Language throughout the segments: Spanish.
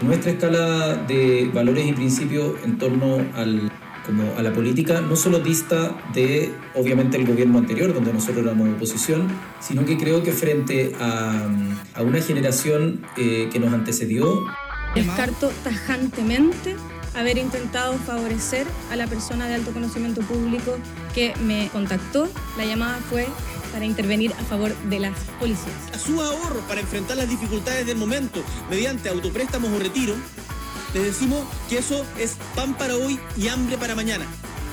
Nuestra escala de valores y principios en torno al, como a la política no solo dista de, obviamente, el gobierno anterior, donde nosotros éramos oposición, sino que creo que frente a, a una generación eh, que nos antecedió... Descarto tajantemente haber intentado favorecer a la persona de alto conocimiento público que me contactó. La llamada fue para intervenir a favor de las policías. A su ahorro para enfrentar las dificultades del momento mediante autopréstamos o retiro, les decimos que eso es pan para hoy y hambre para mañana.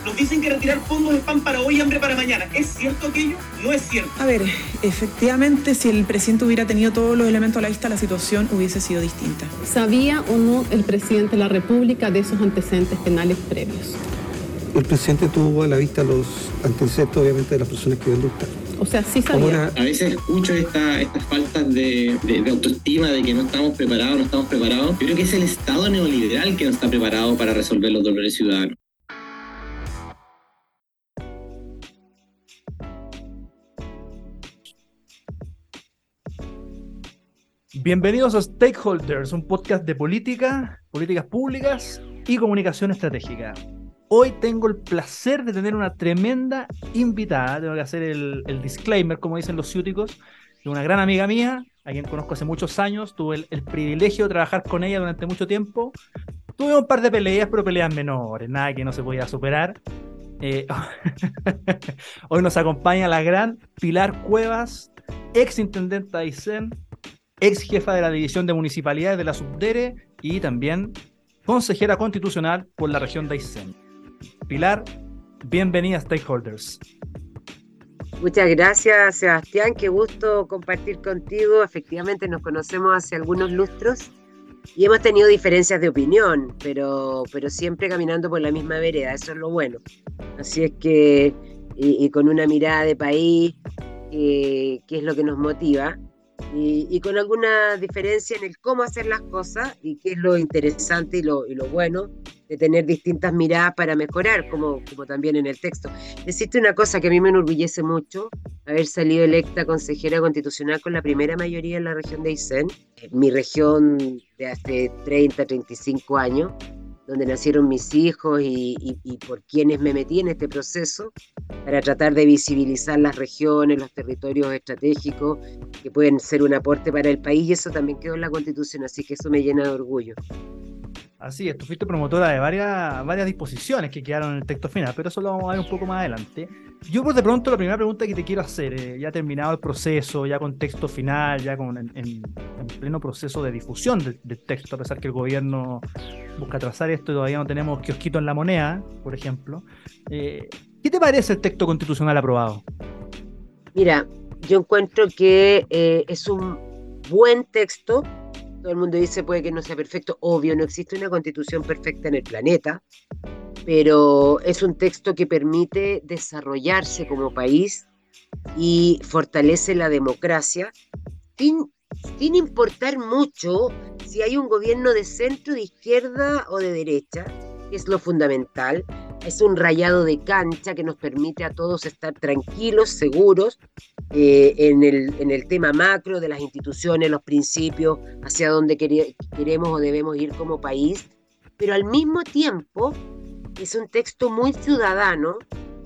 Nos dicen que retirar fondos es pan para hoy y hambre para mañana. ¿Es cierto aquello? No es cierto. A ver, efectivamente, si el presidente hubiera tenido todos los elementos a la vista, la situación hubiese sido distinta. ¿Sabía o no el presidente de la República de esos antecedentes penales previos? El presidente tuvo a la vista los antecedentes, obviamente, de las personas que ven O sea, sí sabía. A veces escucho estas faltas de, de, autoestima, de que no estamos preparados, no estamos preparados. Yo creo que es el Estado neoliberal que no está preparado para resolver los dolores ciudadanos. Bienvenidos a Stakeholders, un podcast de política, políticas públicas y comunicación estratégica. Hoy tengo el placer de tener una tremenda invitada, tengo que hacer el, disclaimer, como dicen los ciúticos, de una gran amiga mía, a quien conozco hace muchos años, tuve el, privilegio de trabajar con ella durante mucho tiempo. Tuve un par de peleas, pero peleas menores, nada que no se podía superar. Eh, hoy nos acompaña la gran Pilar Cuevas, ex intendenta de Aysén, ex jefa de la División de Municipalidades de la Subdere y también consejera constitucional por la región de Aysén. Pilar, bienvenida a Stakeholders. Muchas gracias, Sebastián. Qué gusto compartir contigo. Efectivamente, nos conocemos hace algunos lustros y hemos tenido diferencias de opinión, pero, pero siempre caminando por la misma vereda. Eso es lo bueno. Así es que, y, con una mirada de país, eh, es lo que nos motiva y, con alguna diferencia en el cómo hacer las cosas y qué es lo interesante y lo, y lo bueno de tener distintas miradas para mejorar, como, como también en el texto. Existe una cosa que a mí me enorgullece mucho, haber salido electa consejera constitucional con la primera mayoría en la región de Aysén, mi región de hace 30, 35 años, donde nacieron mis hijos y, por quienes me metí en este proceso para tratar de visibilizar las regiones, los territorios estratégicos que pueden ser un aporte para el país y eso también quedó en la constitución, así que eso me llena de orgullo. Así es, tú fuiste promotora de varias, varias disposiciones que quedaron en el texto final, pero eso lo vamos a ver un poco más adelante. Yo por de pronto la primera pregunta que te quiero hacer, eh, ya terminado el proceso, ya con texto final, ya con en, pleno proceso de difusión del, texto, a pesar que el gobierno busca trazar esto y todavía no tenemos kiosquito en la moneda, por ejemplo. Eh, ¿Qué te parece el texto constitucional aprobado? Mira, yo encuentro que eh, es un buen texto todo el mundo dice puede que no sea perfecto. Obvio, no existe una constitución perfecta en el planeta, pero es un texto que permite desarrollarse como país y fortalece la democracia sin, sin importar mucho si hay un gobierno de centro, de izquierda o de derecha, es lo fundamental es un rayado de cancha que nos permite a todos estar tranquilos, seguros eh, en, el, en, el, tema macro de las instituciones, los principios, hacia dónde queremos o debemos ir como país, pero al mismo tiempo es un texto muy ciudadano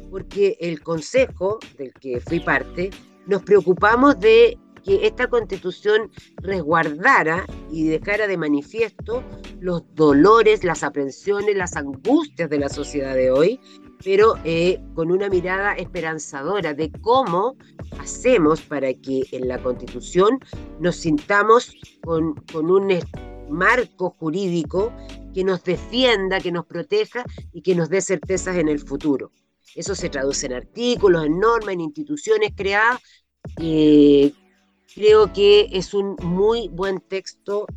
porque el Consejo, del que fui parte, nos preocupamos de que esta constitución resguardara y dejara de manifiesto los dolores, las aprensiones, las angustias de la sociedad de hoy, pero eh, con una mirada esperanzadora de cómo hacemos para que en la constitución nos sintamos con, un marco jurídico que nos defienda, que nos proteja y que nos dé certezas en el futuro. Eso se traduce en artículos, en normas, en instituciones creadas eh, Creo que es un muy buen texto,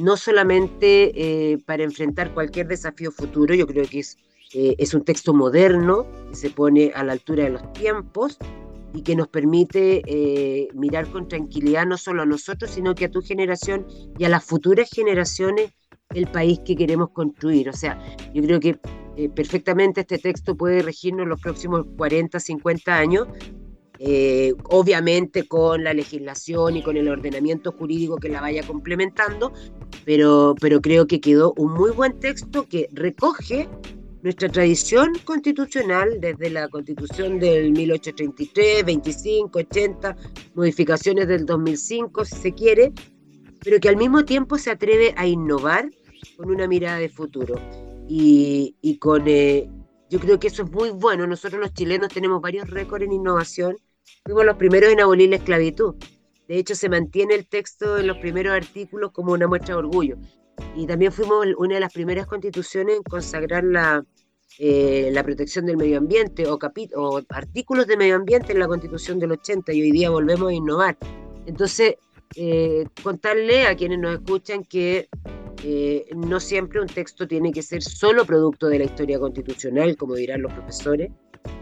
no solamente eh, para enfrentar cualquier desafío futuro, yo creo que es, eh, es un texto moderno, que se pone a la altura de los tiempos y que nos permite eh, mirar con tranquilidad no solo a nosotros, sino que a tu generación y a las futuras generaciones el país que queremos construir. O sea, yo creo que perfectamente este texto puede regirnos los próximos 40, 50 años eh, obviamente con la legislación y con el ordenamiento jurídico que la vaya complementando, pero, pero creo que quedó un muy buen texto que recoge nuestra tradición constitucional desde la constitución del 1833, 25, 80, modificaciones del 2005, si se quiere, pero que al mismo tiempo se atreve a innovar con una mirada de futuro. Y, y con, eh, yo creo que eso es muy bueno. Nosotros los chilenos tenemos varios récords en innovación. Fuimos los primeros en abolir la esclavitud. De hecho, se mantiene el texto en los primeros artículos como una muestra de orgullo. Y también fuimos una de las primeras constituciones en consagrar la, eh, la protección del medio ambiente o, o artículos de medio ambiente en la constitución del 80 y hoy día volvemos a innovar. Entonces, eh, contarle a quienes nos escuchan que eh, no siempre un texto tiene que ser solo producto de la historia constitucional, como dirán los profesores,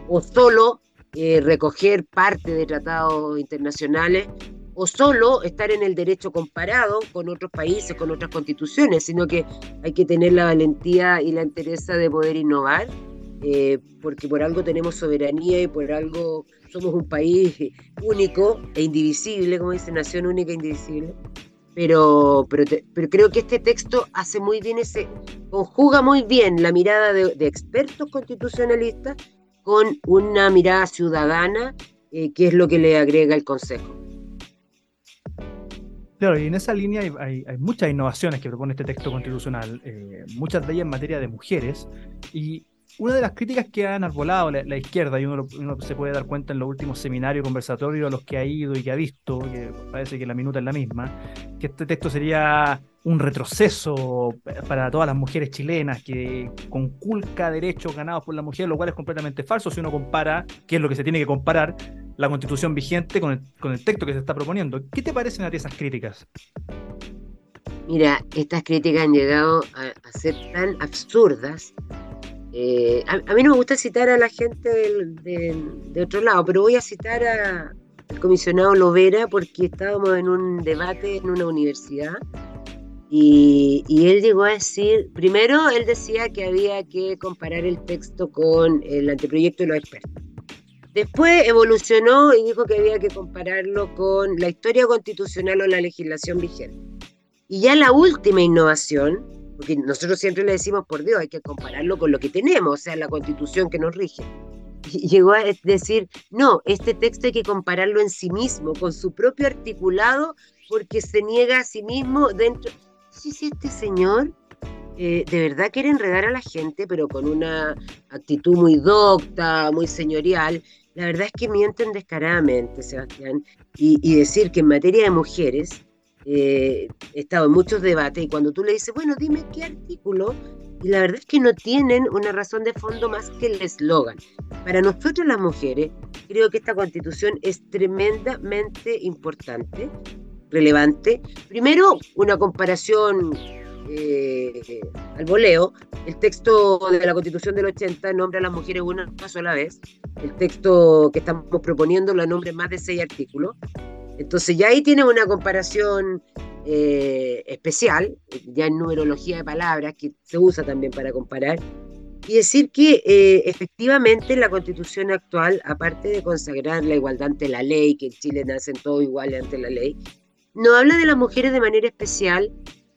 o solo eh, recoger parte de tratados internacionales, o solo estar en el derecho comparado con otros países, con otras constituciones, sino que hay que tener la valentía y la entereza de poder innovar, porque por algo tenemos soberanía y por algo somos un país único e indivisible, como dice, nación única e indivisible. Pero, pero, pero creo que este texto hace muy bien ese, conjuga muy bien la mirada de, expertos constitucionalistas con una mirada ciudadana, eh, que es lo que le agrega el Consejo. Claro, y en esa línea hay, muchas innovaciones que propone este texto constitucional, eh, muchas de ellas en materia de mujeres, y una de las críticas que han arbolado la, izquierda, y uno, se puede dar cuenta en los últimos seminarios conversatorios a los que ha ido y que ha visto, que parece que la minuta es la misma, que este texto sería un retroceso para todas las mujeres chilenas, que conculca derechos ganados por la mujer, lo cual es completamente falso si uno compara, que es lo que se tiene que comparar, la constitución vigente con el, con el texto que se está proponiendo. ¿Qué te parecen a ti esas críticas? Mira, estas críticas han llegado a ser tan absurdas eh, a, mí no me gusta citar a la gente de otro lado, pero voy a citar al comisionado Lovera porque estábamos en un debate en una universidad y, él llegó a decir, primero él decía que había que comparar el texto con el anteproyecto de los expertos. Después evolucionó y dijo que había que compararlo con la historia constitucional o la legislación vigente. Y ya la última innovación, porque nosotros siempre le decimos, por Dios, hay que compararlo con lo que tenemos, o sea, la constitución que nos rige. Llegó a decir, no, este texto hay que compararlo en sí mismo, con su propio articulado, porque se niega a sí mismo dentro. Sí, sí, este señor eh, de verdad quiere enredar a la gente, pero con una actitud muy docta, muy señorial. La verdad es que mienten descaradamente, Sebastián, y decir que en materia de mujeres, eh, he estado en muchos debates y cuando tú le dices, bueno, dime qué artículo, y la verdad es que no tienen una razón de fondo más que el eslogan. Para nosotros las mujeres, creo que esta constitución es tremendamente importante, relevante. Primero, una comparación eh, al voleo. El texto de la constitución del 80 nombra a las mujeres una sola vez. El texto que estamos proponiendo lo nombra más de seis artículos. Entonces ya ahí tiene una comparación eh, especial, ya en numerología de palabras, que se usa también para comparar, y decir que eh, efectivamente la constitución actual, aparte de consagrar la igualdad ante la ley, que en Chile nacen todos iguales ante la ley, no habla de las mujeres de manera especial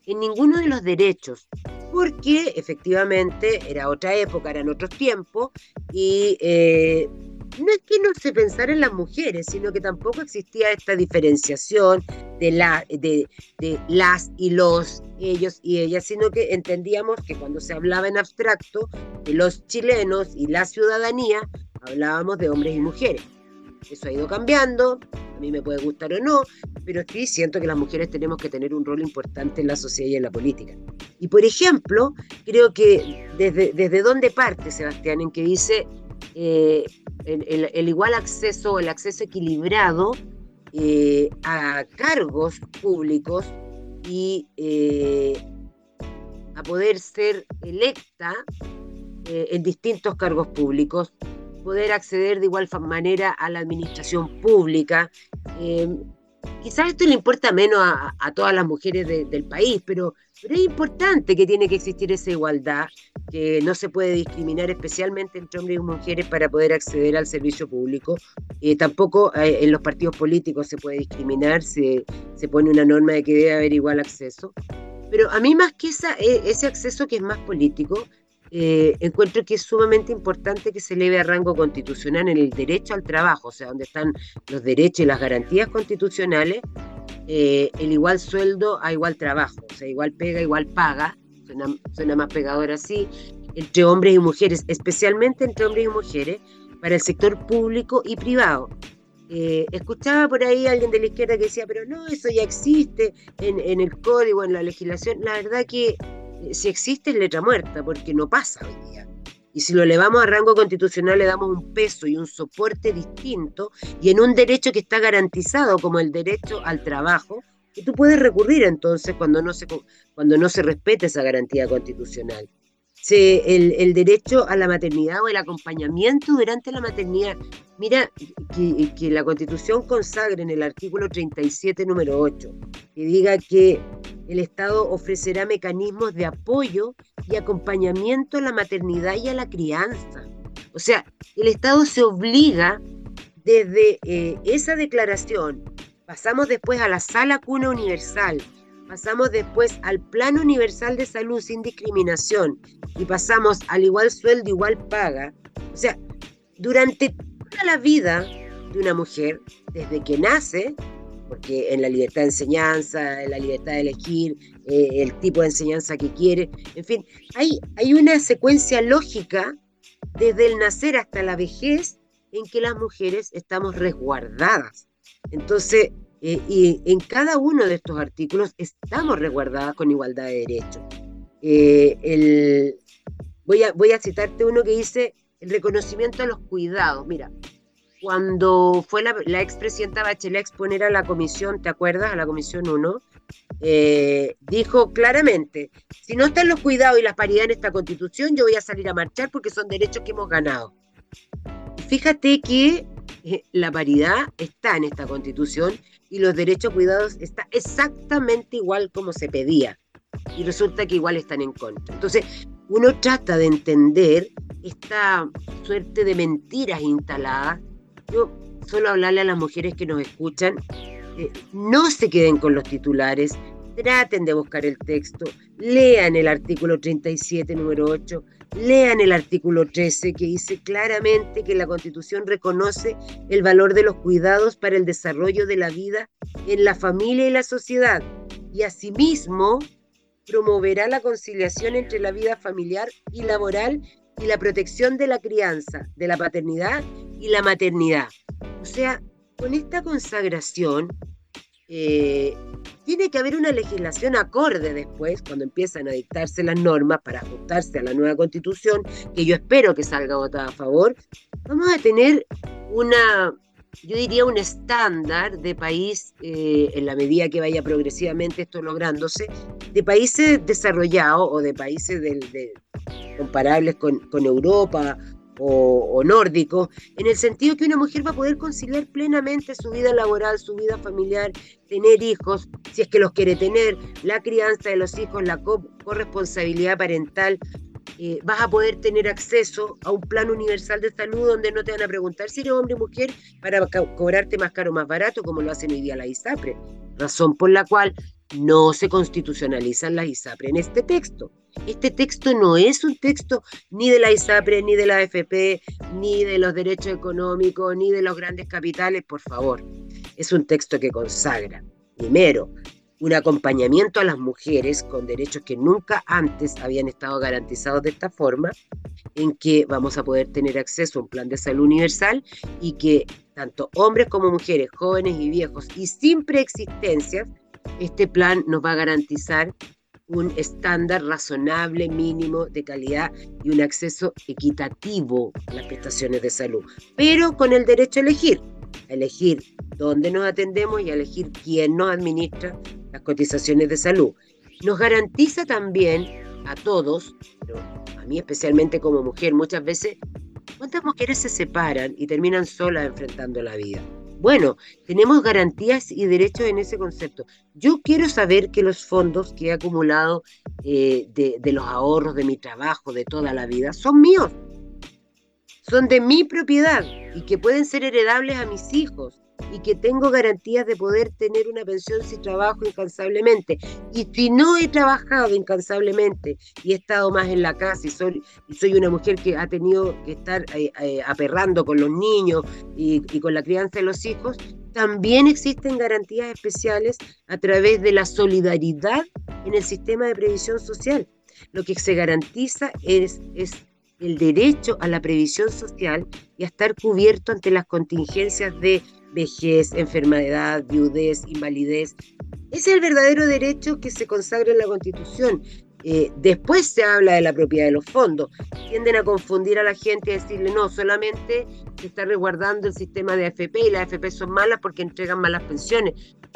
en ninguno de los derechos, porque efectivamente era otra época, eran otros tiempos, y eh, no es que no se pensara en las mujeres, sino que tampoco existía esta diferenciación de, la, de, las y los, ellos y ellas, sino que entendíamos que cuando se hablaba en abstracto de los chilenos y la ciudadanía, hablábamos de hombres y mujeres. Eso ha ido cambiando, a mí me puede gustar o no, pero sí siento que las mujeres tenemos que tener un rol importante en la sociedad y en la política. Y por ejemplo, creo que desde, desde dónde parte Sebastián, en que dice eh, el, igual acceso, el acceso equilibrado eh, a cargos públicos y eh, a poder ser electa en distintos cargos públicos, poder acceder de igual manera a la administración pública. Quizás esto le importa menos a, todas las mujeres del país, pero, pero es importante que tiene que existir esa igualdad, que no se puede discriminar especialmente entre hombres y mujeres para poder acceder al servicio público. Eh, tampoco eh, en los partidos políticos se puede discriminar, se, se pone una norma de que debe haber igual acceso. Pero a mí más que esa, e, ese acceso que es más político, eh, encuentro que es sumamente importante que se eleve a rango constitucional en el derecho al trabajo, o sea, donde están los derechos y las garantías constitucionales, eh, el igual sueldo a igual trabajo, o sea, igual pega, igual paga, suena, más pegador así, entre hombres y mujeres, especialmente entre hombres y mujeres, para el sector público y privado. Eh, escuchaba por ahí a alguien de la izquierda que decía, pero no, eso ya existe en el código, en la legislación. La verdad que si existe es letra muerta, porque no pasa hoy día. Y si lo elevamos a rango constitucional le damos un peso y un soporte distinto y en un derecho que está garantizado como el derecho al trabajo, que tú puedes recurrir entonces cuando no se, cuando no se respete esa garantía constitucional el, derecho a la maternidad o el acompañamiento durante la maternidad. Mira, que, la Constitución consagre en el artículo 37, número 8, que diga que el Estado ofrecerá mecanismos de apoyo y acompañamiento a la maternidad y a la crianza. O sea, el Estado se obliga desde eh, esa declaración, pasamos después a la sala cuna universal, pasamos después al Plan Universal de Salud sin discriminación y pasamos al igual sueldo, igual paga. O sea, durante toda la vida de una mujer, desde que nace, porque en la libertad de enseñanza, en la libertad de elegir eh, el tipo de enseñanza que quiere, en fin, hay, hay una secuencia lógica desde el nacer hasta la vejez en que las mujeres estamos resguardadas. Entonces, eh, y en cada uno de estos artículos estamos resguardadas con igualdad de derechos. Eh, voy, a, voy a citarte uno que dice el reconocimiento a los cuidados. Mira, cuando fue la, la expresidenta Bachelet a exponer a la comisión, ¿te acuerdas? A la comisión 1, eh, dijo claramente, si no están los cuidados y la paridad en esta constitución, yo voy a salir a marchar porque son derechos que hemos ganado. Fíjate que la paridad está en esta constitución y los derechos cuidados está exactamente igual como se pedía. Y resulta que igual están en contra. Entonces, uno trata de entender esta suerte de mentiras instaladas. Yo solo hablarle a las mujeres que nos escuchan, no se queden con los titulares, traten de buscar el texto, lean el artículo 37, número 8, Lean el artículo 13 que dice claramente que la Constitución reconoce el valor de los cuidados para el desarrollo de la vida en la familia y la sociedad y asimismo promoverá la conciliación entre la vida familiar y laboral y la protección de la crianza, de la paternidad y la maternidad. O sea, con esta consagración eh, tiene que haber una legislación acorde después, cuando empiezan a dictarse las normas para ajustarse a la nueva constitución, que yo espero que salga votada a favor, vamos a tener una, yo diría, un estándar de país, eh, en la medida que vaya progresivamente esto lográndose, de países desarrollados o de países comparables con, Europa o, nórdico, en el sentido que una mujer va a poder conciliar plenamente su vida laboral, su vida familiar, tener hijos, si es que los quiere tener, la crianza de los hijos, la corresponsabilidad parental. Eh, vas a poder tener acceso a un plan universal de salud donde no te van a preguntar si eres hombre o mujer para cobrarte más caro o más barato, como lo hacen hoy día la ISAPRE. Razón por la cual no se constitucionalizan las ISAPRE en este texto. Este texto no es un texto ni de la ISAPRE, ni de la AFP, ni de los derechos económicos, ni de los grandes capitales, por favor. Es un texto que consagra, primero, un acompañamiento a las mujeres con derechos que nunca antes habían estado garantizados de esta forma, en que vamos a poder tener acceso a un plan de salud universal y que tanto hombres como mujeres, jóvenes y viejos, y sin preexistencias, este plan nos va a garantizar un estándar razonable, mínimo de calidad y un acceso equitativo a las prestaciones de salud, pero con el derecho a elegir, a elegir dónde nos atendemos y a elegir quién nos administra las cotizaciones de salud. Nos garantiza también a todos, a mí especialmente como mujer, muchas veces, ¿cuántas mujeres se separan y terminan solas enfrentando la vida? Bueno, tenemos garantías y derechos en ese concepto. Yo quiero saber que los fondos que he acumulado eh, de, de los ahorros de mi trabajo de toda la vida son míos, son de mi propiedad y que pueden ser heredables a mis hijos y que tengo garantías de poder tener una pensión si trabajo incansablemente. Y si no he trabajado incansablemente y he estado más en la casa y soy, soy una mujer que ha tenido que estar eh, eh, aperrando con los niños y, y con la crianza de los hijos, también existen garantías especiales a través de la solidaridad en el sistema de previsión social. Lo que se garantiza es, es el derecho a la previsión social y a estar cubierto ante las contingencias de vejez, enfermedad, viudez, invalidez. Es el verdadero derecho que se consagra en la Constitución. Eh, después se habla de la propiedad de los fondos. Tienden a confundir a la gente y decirle, no, solamente se está resguardando el sistema de AFP y las AFP son malas porque entregan malas pensiones.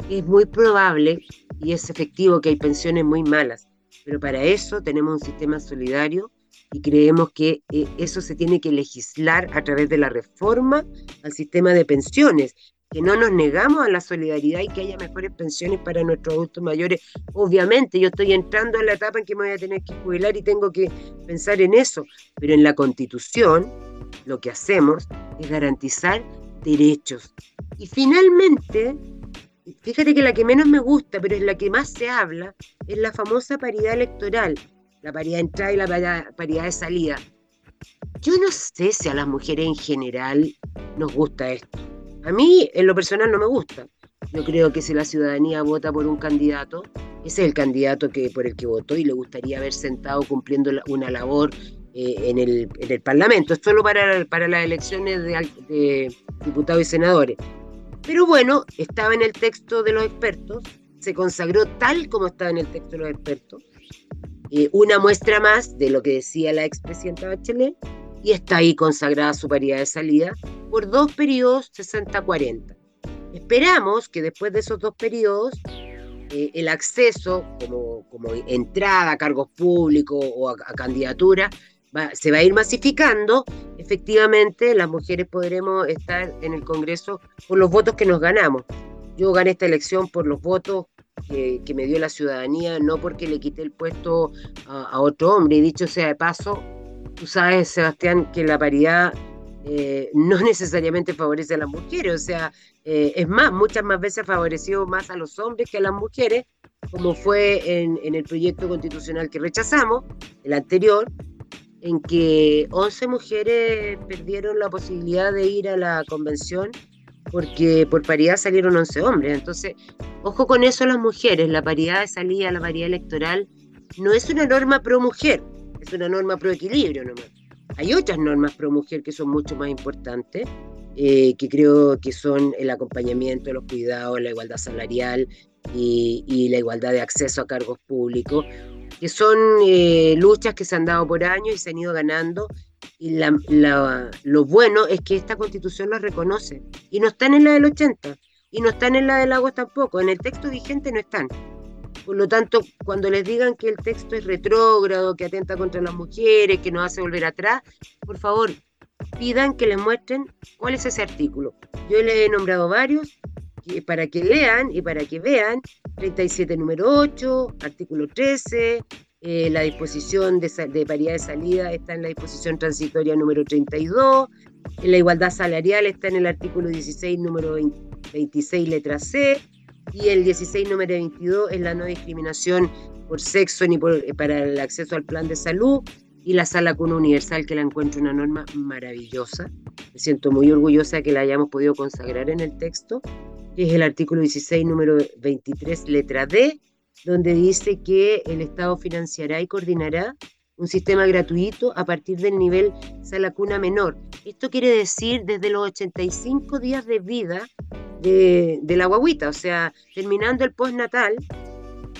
Es muy probable y es efectivo que hay pensiones muy malas, pero para eso tenemos un sistema solidario y creemos que eh, eso se tiene que legislar a través de la reforma al sistema de pensiones, que no nos negamos a la solidaridad y que haya mejores pensiones para nuestros adultos mayores. Obviamente, yo estoy entrando en la etapa en que me voy a tener que jubilar y tengo que pensar en eso, pero en la constitución lo que hacemos es garantizar derechos. Y finalmente, fíjate que la que menos me gusta, pero es la que más se habla, es la famosa paridad electoral la paridad de entrada y la paridad de salida. Yo no sé si a las mujeres en general nos gusta esto. A mí, en lo personal, no me gusta. Yo creo que si la ciudadanía vota por un candidato, ese es el candidato que, por el que votó y le gustaría haber sentado cumpliendo una labor eh, en, el, en, el, Parlamento. Es solo para, para las elecciones de diputados y senadores. Pero bueno, estaba en el texto de los expertos, se consagró tal como estaba en el texto de los expertos, eh, una muestra más de lo que decía la expresidenta Bachelet y está ahí consagrada su paridad de salida por dos periodos 60-40. Esperamos que después de esos dos periodos eh, el acceso como, como, entrada a cargos públicos o a, candidatura se va a ir masificando, efectivamente las mujeres podremos estar en el Congreso con los votos que nos ganamos. Yo gané esta elección por los votos que, me dio la ciudadanía, no porque le quité el puesto a, otro hombre. Y dicho sea de paso, tú sabes, Sebastián, que la paridad eh, no necesariamente favorece a las mujeres, o sea, eh, es más, muchas más veces favoreció más a los hombres que a las mujeres, como fue en, en el proyecto constitucional que rechazamos, el anterior, en que 11 mujeres perdieron la posibilidad de ir a la convención porque por paridad salieron 11 hombres. Entonces, ojo con eso las mujeres, la paridad de salida, la paridad electoral, no es una norma pro mujer, es una norma pro equilibrio nomás. Hay otras normas pro mujer que son mucho más importantes, eh, que creo que son el acompañamiento, los cuidados, la igualdad salarial y la igualdad de acceso a cargos públicos, que son eh, luchas que se han dado por años y se han ido ganando y lo bueno es que esta constitución lo reconoce. Y no están en la del 80. Y no están en la del agua tampoco. En el texto vigente no están. Por lo tanto, cuando les digan que el texto es retrógrado, que atenta contra las mujeres, que nos hace volver atrás, por favor, pidan que les muestren cuál es ese artículo. Yo les he nombrado varios para que lean y para que vean. 37 número 8, artículo 13, eh, la disposición de, de, paridad de salida está en la disposición transitoria número 32. La igualdad salarial está en el artículo 16, número 26, letra C. Y el 16, número 22 es la no discriminación por sexo ni por, eh, para el acceso al plan de salud. Y la sala cuna universal, que la encuentro una norma maravillosa. Me siento muy orgullosa de que la hayamos podido consagrar en el texto, que es el artículo 16, número 23, letra D donde dice que el Estado financiará y coordinará un sistema gratuito a partir del nivel sala cuna menor. Esto quiere decir desde los 85 días de vida de, la guaguita, o sea, terminando el postnatal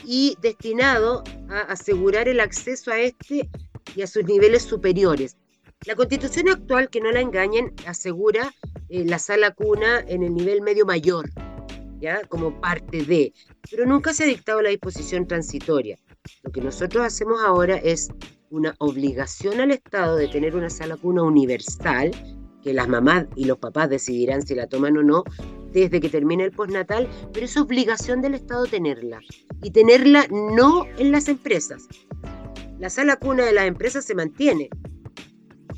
y destinado a asegurar el acceso a este y a sus niveles superiores. La constitución actual, que no la engañen, asegura eh, la sala cuna en el nivel medio mayor, como parte de, pero nunca se ha dictado la disposición transitoria. Lo que nosotros hacemos ahora es una obligación al Estado de tener una sala cuna universal que las mamás y los papás decidirán si la toman o no desde que termine el postnatal, pero es obligación del Estado tenerla. Y tenerla no en las empresas. La sala cuna de las empresas se mantiene.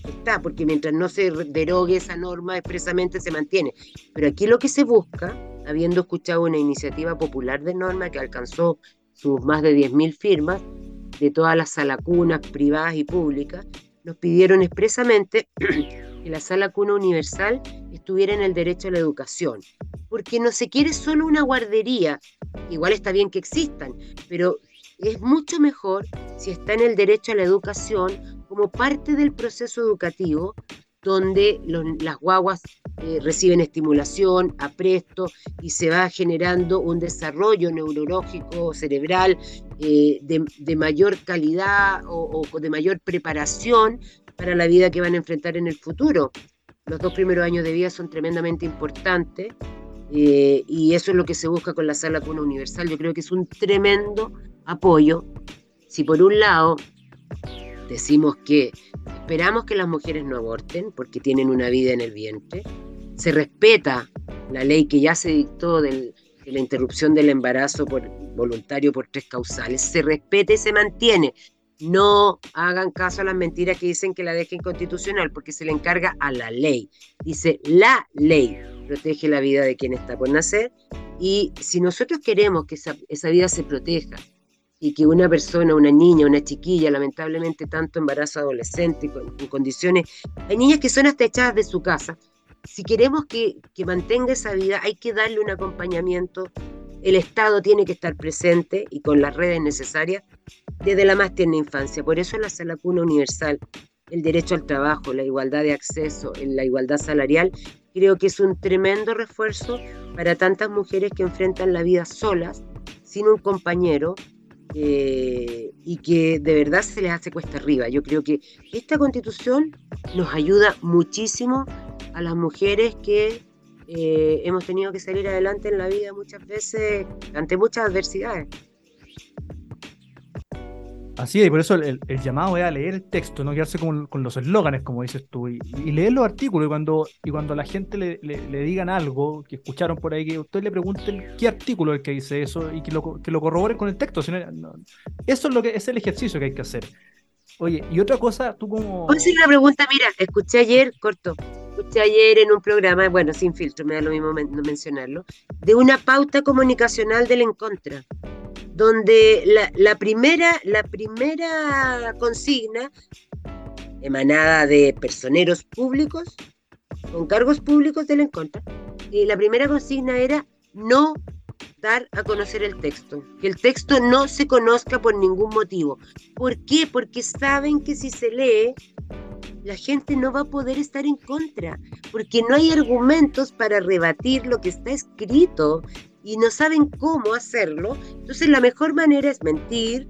Está, porque mientras no se derogue esa norma expresamente se mantiene. Pero aquí lo que se busca, habiendo escuchado una iniciativa popular de norma que alcanzó sus más de 10.000 firmas, de todas las salacunas privadas y públicas, nos pidieron expresamente que la sala cuna universal estuviera en el derecho a la educación, porque no se quiere solo una guardería, igual está bien que existan, pero es mucho mejor si está en el derecho a la educación como parte del proceso educativo donde las guaguas eh, reciben estimulación, apresto y se va generando un desarrollo neurológico, cerebral eh, de, mayor calidad o, de mayor preparación para la vida que van a enfrentar en el futuro. Los dos primeros años de vida son tremendamente importantes eh, y eso es lo que se busca con la sala cuna universal. Yo creo que es un tremendo apoyo. Si por un lado decimos que esperamos que las mujeres no aborten porque tienen una vida en el vientre, se respeta la ley que ya se dictó de la interrupción del embarazo por, voluntario por tres causales, se respeta y se mantiene. No hagan caso a las mentiras que dicen que la deja inconstitucional, porque se le encarga a la ley. Dice, la ley protege la vida de quien está por nacer, y si nosotros queremos que esa, esa vida se proteja, y que una persona, una niña, una chiquilla, lamentablemente tanto embarazo adolescente, en condiciones, hay niñas que son hasta echadas de su casa. Si queremos que, que mantenga esa vida, hay que darle un acompañamiento. El Estado tiene que estar presente y con las redes necesarias desde la más tierna infancia. Por eso la sala cuna universal, el derecho al trabajo, la igualdad de acceso, la igualdad salarial, creo que es un tremendo refuerzo para tantas mujeres que enfrentan la vida solas, sin un compañero, eh, y que de verdad se les hace cuesta arriba. Yo creo que esta constitución nos ayuda muchísimo a las mujeres que eh, hemos tenido que salir adelante en la vida muchas veces ante muchas adversidades. Así es, y por eso el, llamado es a leer el texto, no quedarse con, los eslóganes, como dices tú, y, leer los artículos. Y cuando, y cuando la gente le, le, digan algo, que escucharon por ahí, que usted le pregunten qué artículo es el que dice eso y que lo, que lo corroboren con el texto. eso es lo que es el ejercicio que hay que hacer. Oye, y otra cosa, tú como. Voy a una pregunta, mira, escuché ayer, corto, escuché ayer en un programa, bueno, sin filtro, me da lo mismo mencionarlo, de una pauta comunicacional del en contra donde la, primera, la primera consigna emanada de personeros públicos, con cargos públicos del en contra, y la primera consigna era no dar a conocer el texto, que el texto no se conozca por ningún motivo. ¿Por qué? Porque saben que si se lee, la gente no va a poder estar en contra, porque no hay argumentos para rebatir lo que está escrito y no saben cómo hacerlo. Entonces la mejor manera es mentir,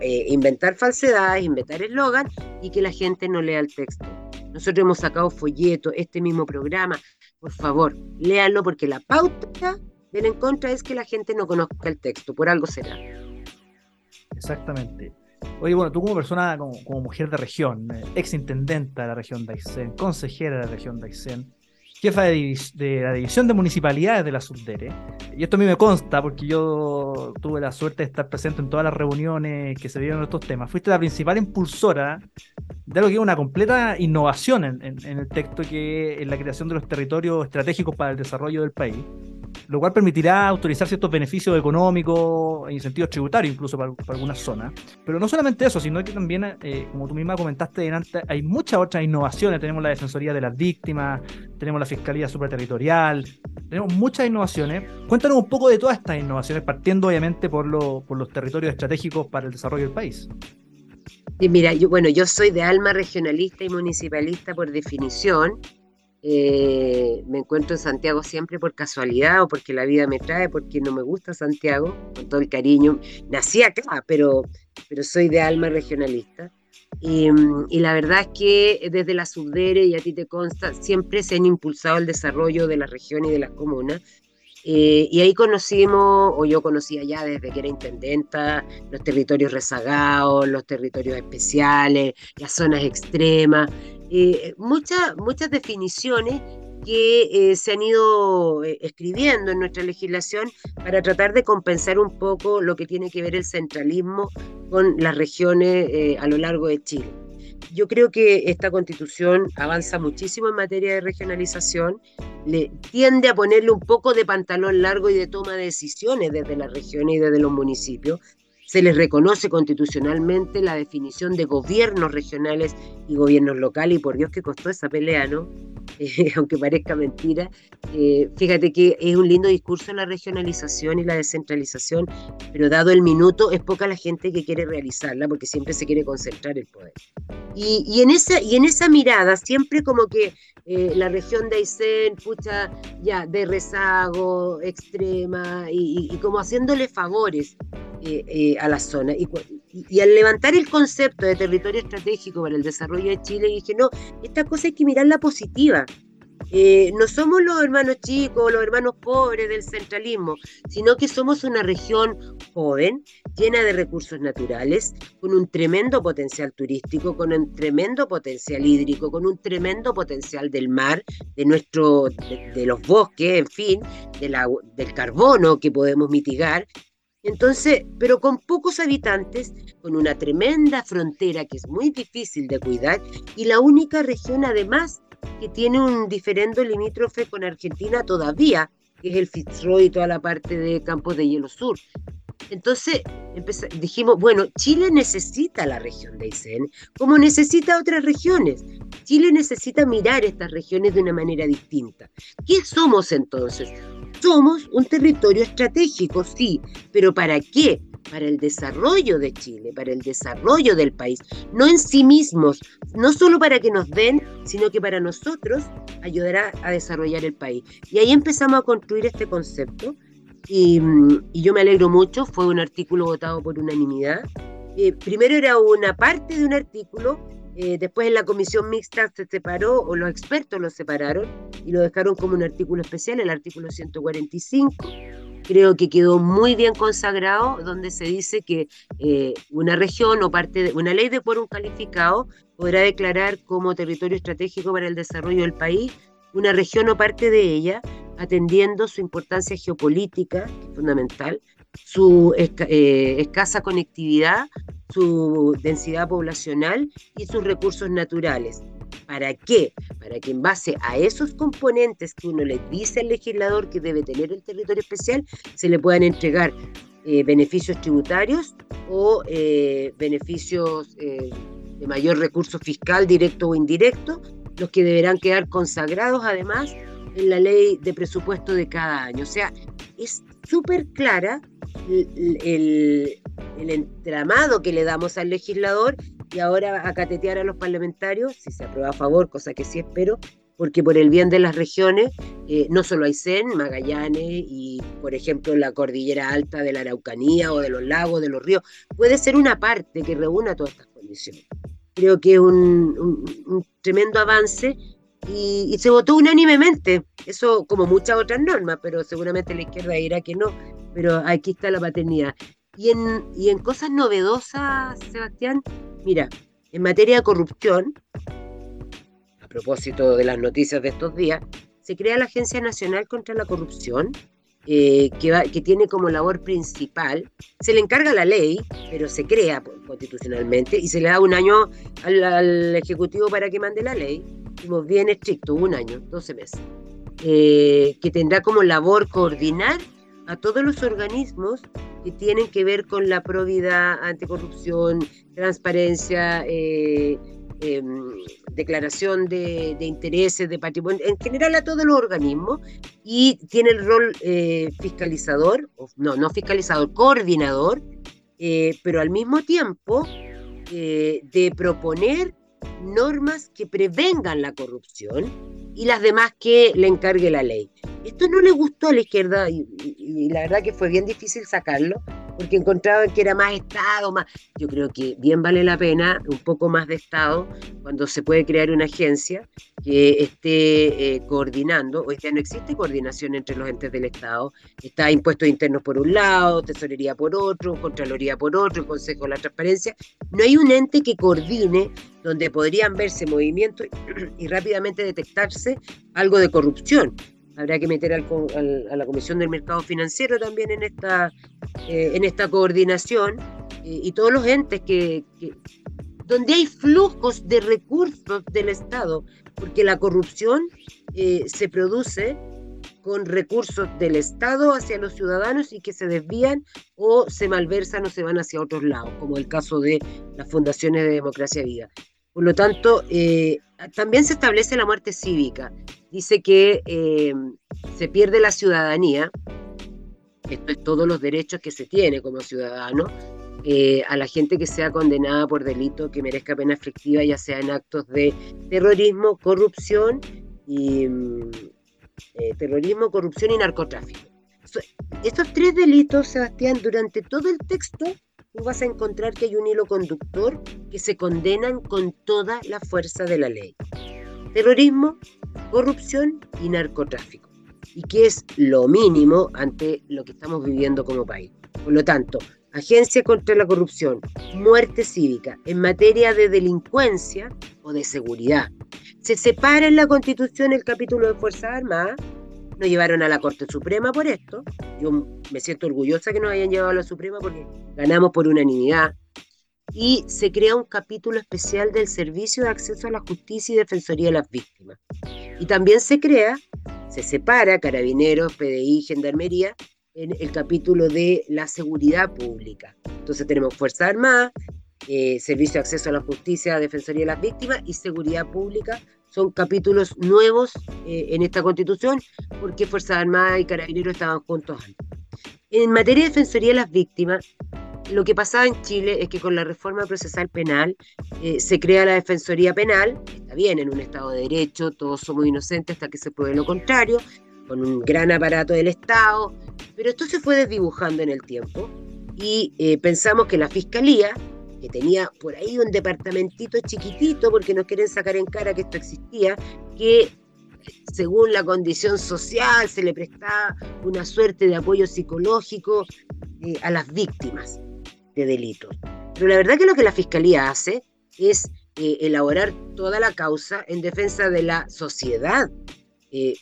eh, inventar falsedades, inventar eslogan y que la gente no lea el texto. Nosotros hemos sacado folletos, este mismo programa. Por favor, léanlo porque la pauta del en contra es que la gente no conozca el texto, por algo será. Exactamente. Oye, bueno, tú como persona, como, mujer de región, eh, ex intendenta de la región de Aysén, consejera de la región de Aysén, jefa de, la división de municipalidades de la Subdere. Y esto a mí me consta porque yo tuve la suerte de estar presente en todas las reuniones que se dieron estos temas. Fuiste la principal impulsora de lo que es una completa innovación en, en el texto que es la creación de los territorios estratégicos para el desarrollo del país lo cual permitirá autorizar ciertos beneficios económicos e incentivos tributarios, incluso para, algunas zonas. Pero no solamente eso, sino que también, eh, como tú misma comentaste antes, hay muchas otras innovaciones. Tenemos la Defensoría de las Víctimas, tenemos la Fiscalía Superterritorial, tenemos muchas innovaciones. Cuéntanos un poco de todas estas innovaciones, partiendo obviamente por, por los territorios estratégicos para el desarrollo del país. Y mira, yo, bueno, yo soy de alma regionalista y municipalista por definición, eh, me encuentro en Santiago siempre por casualidad o porque la vida me trae, porque no me gusta Santiago, con todo el cariño. Nací acá, pero, pero soy de alma regionalista. Y, y, la verdad es que desde la Subdere, y a ti te consta, siempre se han impulsado el desarrollo de la región y de las comunas. Eh, y ahí conocimos, o yo conocía ya desde que era intendenta, los territorios rezagados, los territorios especiales, las zonas extremas, eh, muchas, muchas definiciones que eh, se han ido escribiendo en nuestra legislación para tratar de compensar un poco lo que tiene que ver el centralismo con las regiones a lo largo de Chile. Yo creo que esta constitución avanza muchísimo en materia de regionalización, le tiende a ponerle un poco de pantalón largo y de toma de decisiones desde las regiones y desde los municipios. Se les reconoce constitucionalmente la definición de gobiernos regionales y gobiernos locales, y por Dios que costó esa pelea, ¿no? aunque parezca mentira. Eh, fíjate que es un lindo discurso la regionalización y la descentralización, pero dado el minuto es poca la gente que quiere realizarla porque siempre se quiere concentrar el poder. Y, en, esa, y en esa mirada, siempre como que eh, la región de Aysén, pucha, ya, de rezago, extrema, y, como haciéndole favores a la zona. Y, y, al levantar el concepto de territorio estratégico para el desarrollo de Chile, dije, no, esta cosa hay que mirarla positiva. Eh, no somos los hermanos chicos, los hermanos pobres del centralismo, sino que somos una región joven, llena de recursos naturales, con un tremendo potencial turístico, con un tremendo potencial hídrico, con un tremendo potencial del mar, de nuestro, de, los bosques, en fin, de la, del carbono que podemos mitigar entonces, pero con pocos habitantes, con una tremenda frontera que es muy difícil de cuidar y la única región además que tiene un diferendo limítrofe con Argentina todavía, que es el Fitzroy y toda la parte de Campos de Hielo Sur. Entonces dijimos, bueno, Chile necesita la región de Aysén, como necesita otras regiones. Chile necesita mirar estas regiones de una manera distinta. ¿Qué somos entonces? Somos un territorio estratégico, sí, pero ¿para qué? Para el desarrollo de Chile, para el desarrollo del país, no en sí mismos, no solo para que nos den, sino que para nosotros ayudará a desarrollar el país. Y ahí empezamos a construir este concepto y, yo me alegro mucho, fue un artículo votado por unanimidad. Eh, primero era una parte de un artículo eh, después en la comisión mixta se separó, o los expertos lo separaron y lo dejaron como un artículo especial, el artículo 145. Creo que quedó muy bien consagrado, donde se dice que eh, una región o parte de una ley de quórum calificado podrá declarar como territorio estratégico para el desarrollo del país una región o parte de ella, atendiendo su importancia geopolítica, fundamental, su eh, escasa conectividad, su densidad poblacional y sus recursos naturales. ¿Para qué? Para que en base a esos componentes que uno le dice al legislador que debe tener el territorio especial, se le puedan entregar eh, beneficios tributarios o eh, beneficios de mayor recurso fiscal directo o indirecto, los que deberán quedar consagrados además en la ley de presupuesto de cada año. O sea, es súper clara el, entramado que le damos al legislador y ahora a catetear a los parlamentarios, si se aprueba a favor, cosa que sí espero, porque por el bien de las regiones, eh, no solo Aysén, Magallanes y, por ejemplo, la cordillera alta de la Araucanía o de los lagos, de los ríos, puede ser una parte que reúna todas estas condiciones. Creo que es un tremendo avance y, se votó unánimemente. Eso como muchas otras normas, pero seguramente la izquierda dirá que no. Pero aquí está la paternidad. Y en, y en cosas novedosas, Sebastián, mira, en materia de corrupción, a propósito de las noticias de estos días, se crea la Agencia Nacional contra la Corrupción, eh, que, que, tiene como labor principal, se le encarga la ley, pero se crea constitucionalmente y se le da un año al Ejecutivo para que mande la ley, bien estricto, un año, 12 meses, eh, que tendrá como labor coordinar a todos los organismos que tienen que ver con la probidad, anticorrupción, transparencia, eh, em, declaración de, intereses, de patrimonio, en general a todos los organismos, y tiene el rol eh, fiscalizador, no, no fiscalizador, coordinador, pero al mismo tiempo de proponer normas que prevengan la corrupción y las demás que le encargue la ley. Esto no le gustó a la izquierda y, la verdad que fue bien difícil sacarlo porque encontraban que era más Estado, más... Yo creo que bien vale la pena un poco más de Estado cuando se puede crear una agencia que esté eh, coordinando. Hoy día no existe coordinación entre los entes del Estado. Está impuestos internos por un lado, tesorería por otro, contraloría por otro, Consejo de la Transparencia. No hay un ente que coordine donde podrían verse movimientos y rápidamente detectarse algo de corrupción habrá que meter al, a la Comisión del Mercado Financiero también en esta, eh, en esta coordinación y todos los entes que, donde hay flujos de recursos del Estado, porque la corrupción eh, se produce con recursos del Estado hacia los ciudadanos y que se desvían o se malversan o se van hacia otros lados, como el caso de las fundaciones de democracia viva. Por lo tanto, eh, también se establece la muerte cívica. Dice que eh, se pierde la ciudadanía, esto es todos los derechos que se tiene como ciudadano, eh, a la gente que sea condenada por delito que merezca pena efectiva, ya sea en actos de terrorismo, corrupción y terrorismo, corrupción y narcotráfico. estos tres delitos, Sebastián, durante todo el texto tú vas a encontrar que hay un hilo conductor que se condenan con toda la fuerza de la ley. Terrorismo, corrupción y narcotráfico. Y que es lo mínimo ante lo que estamos viviendo como país. Por lo tanto, Agencia contra la Corrupción, muerte cívica en materia de delincuencia o de seguridad. Se separa en la Constitución el capítulo de Fuerzas Armadas nos llevaron a la Corte Suprema por esto. Yo me siento orgullosa que nos hayan llevado a la Suprema porque ganamos por unanimidad. Y se crea un capítulo especial del Servicio de Acceso a la Justicia y Defensoría de las Víctimas. Y también se crea, se separa Carabineros, PDI, Gendarmería en el capítulo de la seguridad pública. Entonces tenemos Fuerza Armada, eh, Servicio de Acceso a la Justicia, Defensoría de las Víctimas y Seguridad Pública son capítulos nuevos eh, en esta constitución porque Fuerzas Armadas y Carabineros estaban juntos antes. En materia de defensoría de las víctimas, lo que pasaba en Chile es que con la reforma procesal penal eh, se crea la defensoría penal, está bien, en un Estado de Derecho, todos somos inocentes hasta que se pruebe lo contrario, con un gran aparato del Estado, pero esto se fue desdibujando en el tiempo y eh, pensamos que la Fiscalía que tenía por ahí un departamentito chiquitito, porque nos quieren sacar en cara que esto existía, que según la condición social se le prestaba una suerte de apoyo psicológico eh, a las víctimas de delitos. Pero la verdad que lo que la Fiscalía hace es eh, elaborar toda la causa en defensa de la sociedad. Eh,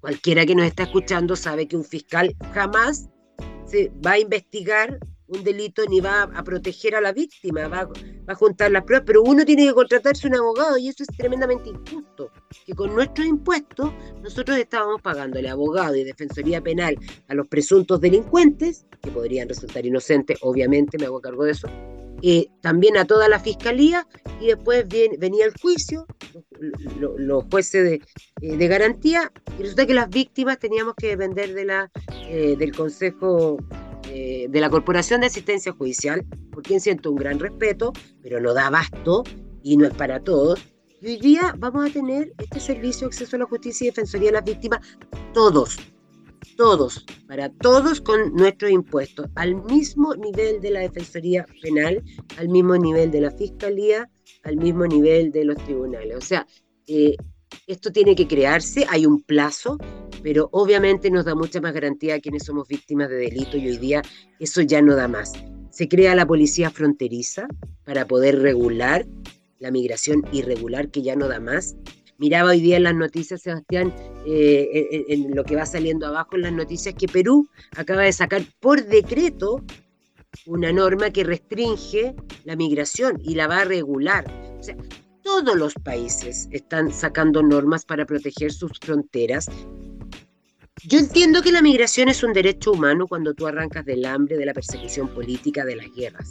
cualquiera que nos está escuchando sabe que un fiscal jamás se va a investigar un delito ni va a proteger a la víctima, va, a juntar las pruebas, pero uno tiene que contratarse un abogado y eso es tremendamente injusto, que con nuestros impuestos nosotros estábamos pagándole abogado y defensoría penal a los presuntos delincuentes, que podrían resultar inocentes, obviamente me hago cargo de eso, eh, también a toda la fiscalía y después venía el juicio, los, jueces eh, de, garantía, y resulta que las víctimas teníamos que depender de la, eh, del Consejo eh, de la Corporación de Asistencia Judicial, por quien siento un gran respeto, pero no da abasto y no es para todos. Y hoy día vamos a tener este servicio de acceso a la justicia y defensoría de las víctimas, todos, todos, para todos con nuestros impuestos, al mismo nivel de la defensoría penal, al mismo nivel de la fiscalía, al mismo nivel de los tribunales. O sea, eh, esto tiene que crearse, hay un plazo, pero obviamente nos da mucha más garantía a quienes somos víctimas de delito y hoy día eso ya no da más. Se crea la policía fronteriza para poder regular la migración irregular que ya no da más. Miraba hoy día en las noticias, Sebastián, eh, en, lo que va saliendo abajo en las noticias, que Perú acaba de sacar por decreto una norma que restringe la migración y la va a regular. O sea, todos los países están sacando normas para proteger sus fronteras. Yo entiendo que la migración es un derecho humano cuando tú arrancas del hambre, de la persecución política, de las guerras,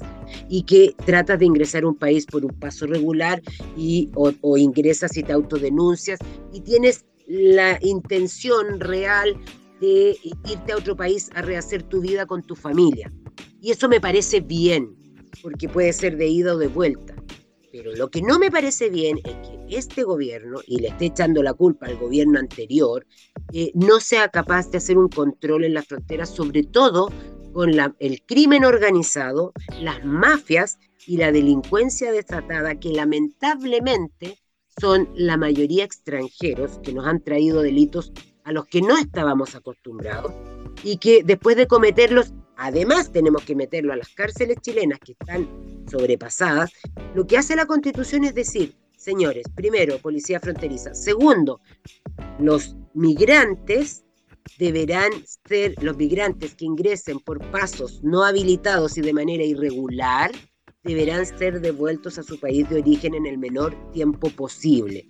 y que tratas de ingresar a un país por un paso regular y, o, ingresas y te autodenuncias y tienes la intención real de irte a otro país a rehacer tu vida con tu familia. Y eso me parece bien, porque puede ser de ida o de vuelta. Pero lo que no me parece bien es que este gobierno, y le esté echando la culpa al gobierno anterior, eh, no sea capaz de hacer un control en la frontera, sobre todo con la, el crimen organizado, las mafias y la delincuencia desatada, que lamentablemente son la mayoría extranjeros que nos han traído delitos a los que no estábamos acostumbrados y que después de cometerlos, además tenemos que meterlo a las cárceles chilenas que están sobrepasadas, lo que hace la constitución es decir, señores, primero, policía fronteriza, segundo, los migrantes deberán ser los migrantes que ingresen por pasos no habilitados y de manera irregular, deberán ser devueltos a su país de origen en el menor tiempo posible,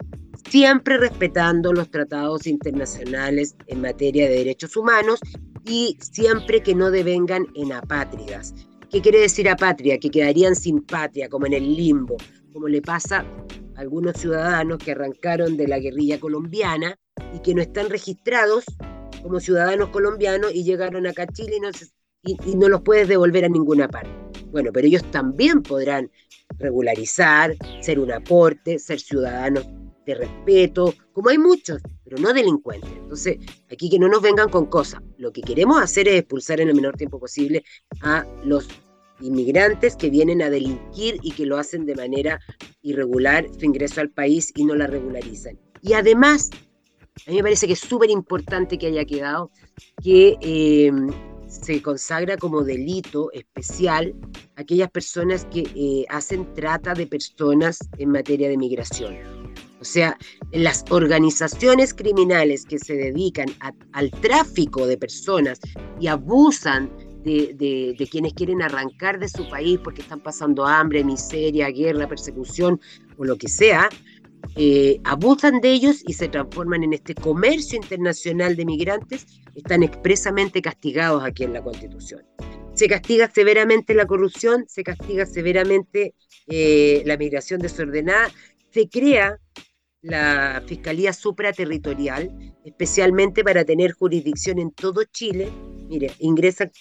siempre respetando los tratados internacionales en materia de derechos humanos y siempre que no devengan en apátridas. ¿Qué quiere decir apatria? Que quedarían sin patria, como en el limbo, como le pasa a algunos ciudadanos que arrancaron de la guerrilla colombiana y que no están registrados como ciudadanos colombianos y llegaron acá a Chile y no, y, no los puedes devolver a ninguna parte. Bueno, pero ellos también podrán regularizar, ser un aporte, ser ciudadanos de respeto, como hay muchos, pero no delincuentes. Entonces, aquí que no nos vengan con cosas. Lo que queremos hacer es expulsar en el menor tiempo posible a los inmigrantes que vienen a delinquir y que lo hacen de manera irregular su ingreso al país y no la regularizan. Y además, a mí me parece que es súper importante que haya quedado que eh, se consagra como delito especial aquellas personas que eh, hacen trata de personas en materia de migración. O sea, las organizaciones criminales que se dedican al tráfico de personas y abusan de, quienes quieren arrancar de su país porque están pasando hambre, miseria, guerra, persecución o lo que sea, eh, abusan de ellos y se transforman en este comercio internacional de migrantes, están expresamente castigados aquí en la Constitución. Se castiga severamente la corrupción, se castiga severamente eh, la migración desordenada, se crea la Fiscalía Supraterritorial, especialmente para tener jurisdicción en todo Chile. Mire, ingresan,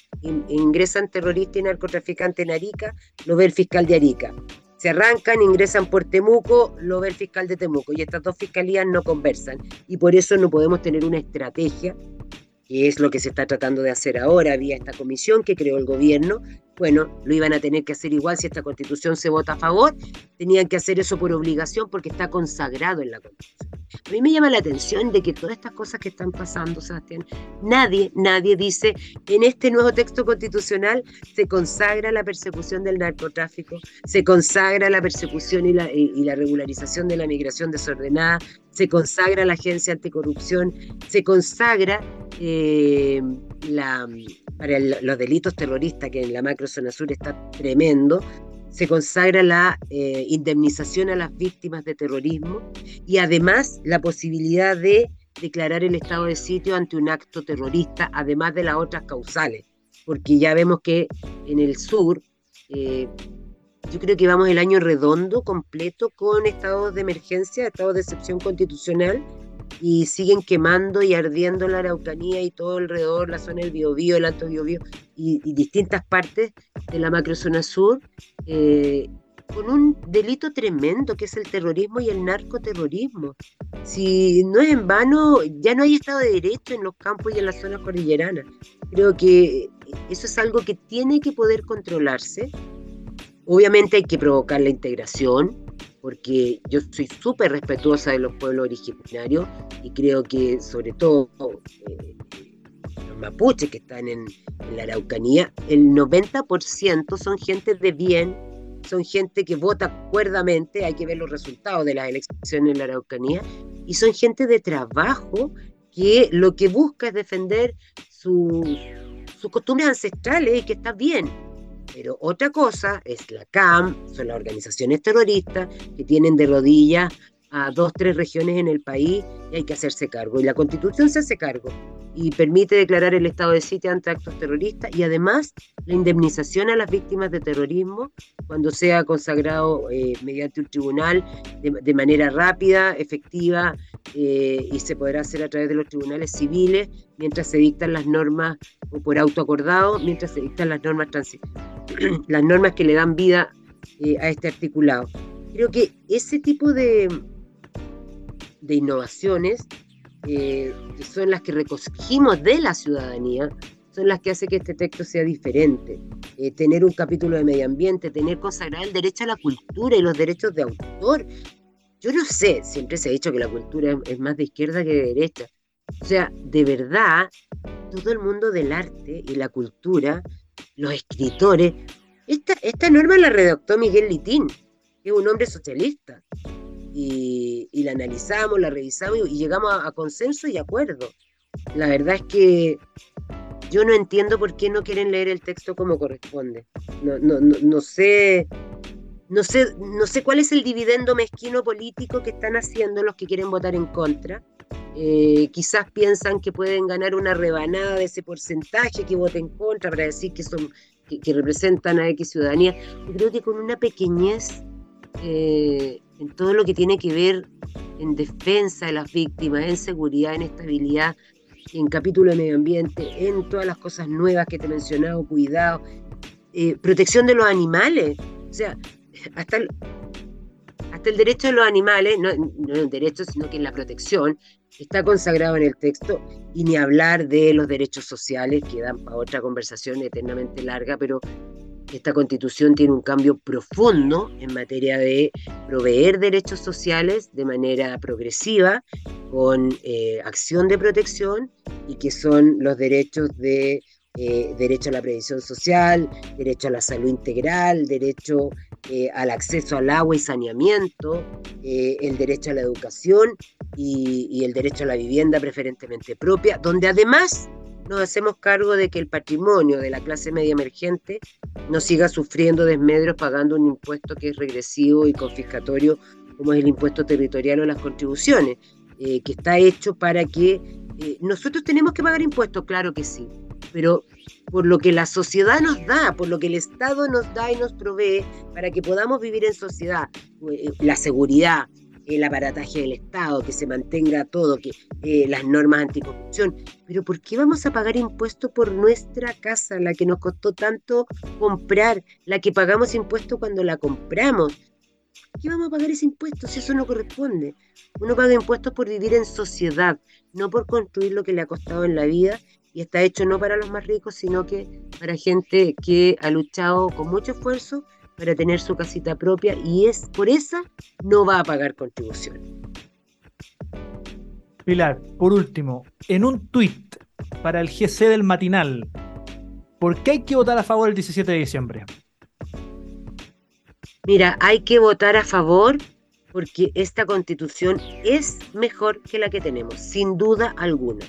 terroristas y narcotraficantes en Arica, lo ve el fiscal de Arica se arrancan, ingresan por Temuco, lo ve el fiscal de Temuco y estas dos fiscalías no conversan y por eso no podemos tener una estrategia que es lo que se está tratando de hacer ahora vía esta comisión que creó el gobierno. Bueno, lo iban a tener que hacer igual si esta constitución se vota a favor, tenían que hacer eso por obligación porque está consagrado en la constitución. A mí me llama la atención de que todas estas cosas que están pasando, Sebastián, nadie, nadie dice en este nuevo texto constitucional se consagra la persecución del narcotráfico, se consagra la persecución y la, regularización de la migración desordenada, se consagra la agencia anticorrupción, se consagra eh, la, para los delitos terroristas, que en la macrozona sur está tremendo, se consagra la eh, indemnización a las víctimas de terrorismo y además la posibilidad de declarar el estado de sitio ante un acto terrorista, además de las otras causales, porque ya vemos que en el sur eh, yo creo que vamos el año redondo, completo, con estados de emergencia, estados de excepción constitucional, y siguen quemando y ardiendo la Araucanía y todo alrededor, la zona del Biobío, el Alto Biobío y, y distintas partes de la macrozona sur, eh, con un delito tremendo que es el terrorismo y el narcoterrorismo. Si no es en vano, ya no hay Estado de Derecho en los campos y en las zonas cordilleranas. Creo que eso es algo que tiene que poder controlarse Obviamente hay que provocar la integración, porque yo soy súper respetuosa de los pueblos originarios y creo que sobre todo eh, los mapuches que están en, la Araucanía, el 90% son gente de bien, son gente que vota cuerdamente, hay que ver los resultados de las elecciones en la Araucanía, y son gente de trabajo que lo que busca es defender sus costumbres ancestrales y que está bien pero otra cosa es la CAM, son las organizaciones terroristas que tienen de rodillas a dos, tres regiones en el país y hay que hacerse cargo. Y la constitución se hace cargo y permite declarar el estado de sitio ante actos terroristas y además la indemnización a las víctimas de terrorismo cuando sea consagrado eh, mediante un tribunal de, manera rápida, efectiva eh, y se podrá hacer a través de los tribunales civiles mientras se dictan las normas o por autoacordado, mientras se dictan las normas, las normas que le dan vida eh, a este articulado. Creo que ese tipo de, de innovaciones, eh, que son las que recogimos de la ciudadanía, son las que hacen que este texto sea diferente. Eh, tener un capítulo de medio ambiente, tener consagrado el derecho a la cultura y los derechos de autor. Yo no sé, siempre se ha dicho que la cultura es más de izquierda que de derecha. O sea, de verdad, todo el mundo del arte y la cultura, los escritores, esta, esta norma la redactó Miguel Litín, que es un hombre socialista. Y, la analizamos, la revisamos y, llegamos a, consenso y acuerdo. La verdad es que yo no entiendo por qué no quieren leer el texto como corresponde. No, no, no, no sé. No sé, no sé cuál es el dividendo mezquino político que están haciendo los que quieren votar en contra. Eh, quizás piensan que pueden ganar una rebanada de ese porcentaje que voten en contra para decir que son que, representan a X ciudadanía. Yo creo que con una pequeñez eh, en todo lo que tiene que ver en defensa de las víctimas, en seguridad, en estabilidad, en capítulo de medio ambiente, en todas las cosas nuevas que te he mencionado, cuidado, eh, protección de los animales. O sea, hasta el derecho de los animales, no, no el derecho, sino que en la protección, está consagrado en el texto, y ni hablar de los derechos sociales, que dan para otra conversación eternamente larga, pero esta constitución tiene un cambio profundo en materia de proveer derechos sociales de manera progresiva, con eh, acción de protección y que son los derechos de eh, derecho a la previsión social, derecho a la salud integral, derecho eh, al acceso al agua y saneamiento, el derecho a la educación y, y el derecho a la vivienda preferentemente propia, donde además nos hacemos cargo de que el patrimonio de la clase media emergente no siga sufriendo desmedros pagando un impuesto que es regresivo y confiscatorio, como es el impuesto territorial o las contribuciones, eh, que está hecho para que eh, nosotros tenemos que pagar impuestos, claro que sí, pero por lo que la sociedad nos da, por lo que el Estado nos da y nos provee para que podamos vivir en sociedad, eh, la seguridad, el aparataje del Estado, que se mantenga todo, que eh, las normas anticorrupción. Pero ¿por qué vamos a pagar impuestos por nuestra casa, la que nos costó tanto comprar, la que pagamos impuestos cuando la compramos? ¿Por qué vamos a pagar ese impuesto si eso no corresponde? Uno paga impuestos por vivir en sociedad, no por construir lo que le ha costado en la vida y está hecho no para los más ricos, sino que para gente que ha luchado con mucho esfuerzo para tener su casita propia y es por esa no va a pagar contribución. Pilar, por último, en un tuit para el GC del matinal, ¿por qué hay que votar a favor el 17 de diciembre? Mira, hay que votar a favor porque esta constitución es mejor que la que tenemos, sin duda alguna.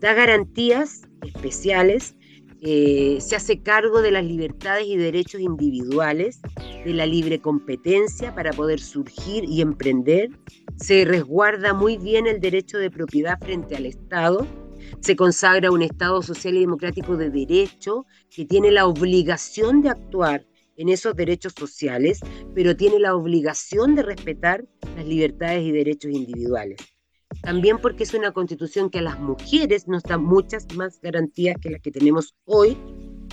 Da garantías especiales eh, se hace cargo de las libertades y derechos individuales, de la libre competencia para poder surgir y emprender, se resguarda muy bien el derecho de propiedad frente al Estado, se consagra un Estado social y democrático de derecho que tiene la obligación de actuar en esos derechos sociales, pero tiene la obligación de respetar las libertades y derechos individuales. También porque es una constitución que a las mujeres nos da muchas más garantías que las que tenemos hoy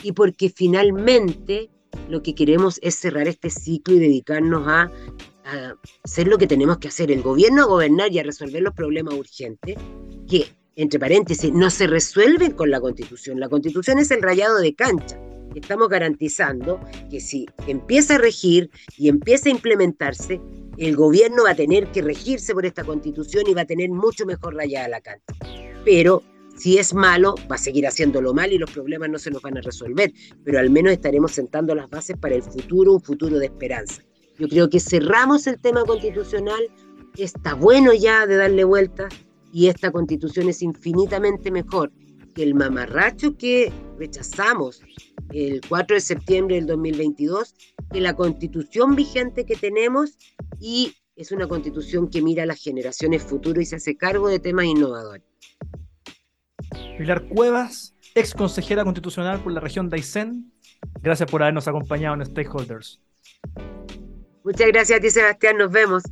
y porque finalmente lo que queremos es cerrar este ciclo y dedicarnos a, hacer lo que tenemos que hacer, el gobierno a gobernar y a resolver los problemas urgentes, que, entre paréntesis, no se resuelven con la constitución. La constitución es el rayado de cancha. Estamos garantizando que si empieza a regir y empieza a implementarse, el gobierno va a tener que regirse por esta constitución y va a tener mucho mejor rayada la cancha. Pero si es malo, va a seguir haciéndolo mal y los problemas no se nos van a resolver, pero al menos estaremos sentando las bases para el futuro, un futuro de esperanza. Yo creo que cerramos el tema constitucional, está bueno ya de darle vuelta y esta constitución es infinitamente mejor que el mamarracho que rechazamos el 4 de septiembre del 2022, que la constitución vigente que tenemos y es una constitución que mira a las generaciones futuras y se hace cargo de temas innovadores. Pilar Cuevas, ex consejera constitucional por la región de Aysén, gracias por habernos acompañado en Stakeholders. Muchas gracias a ti, Sebastián. Nos vemos.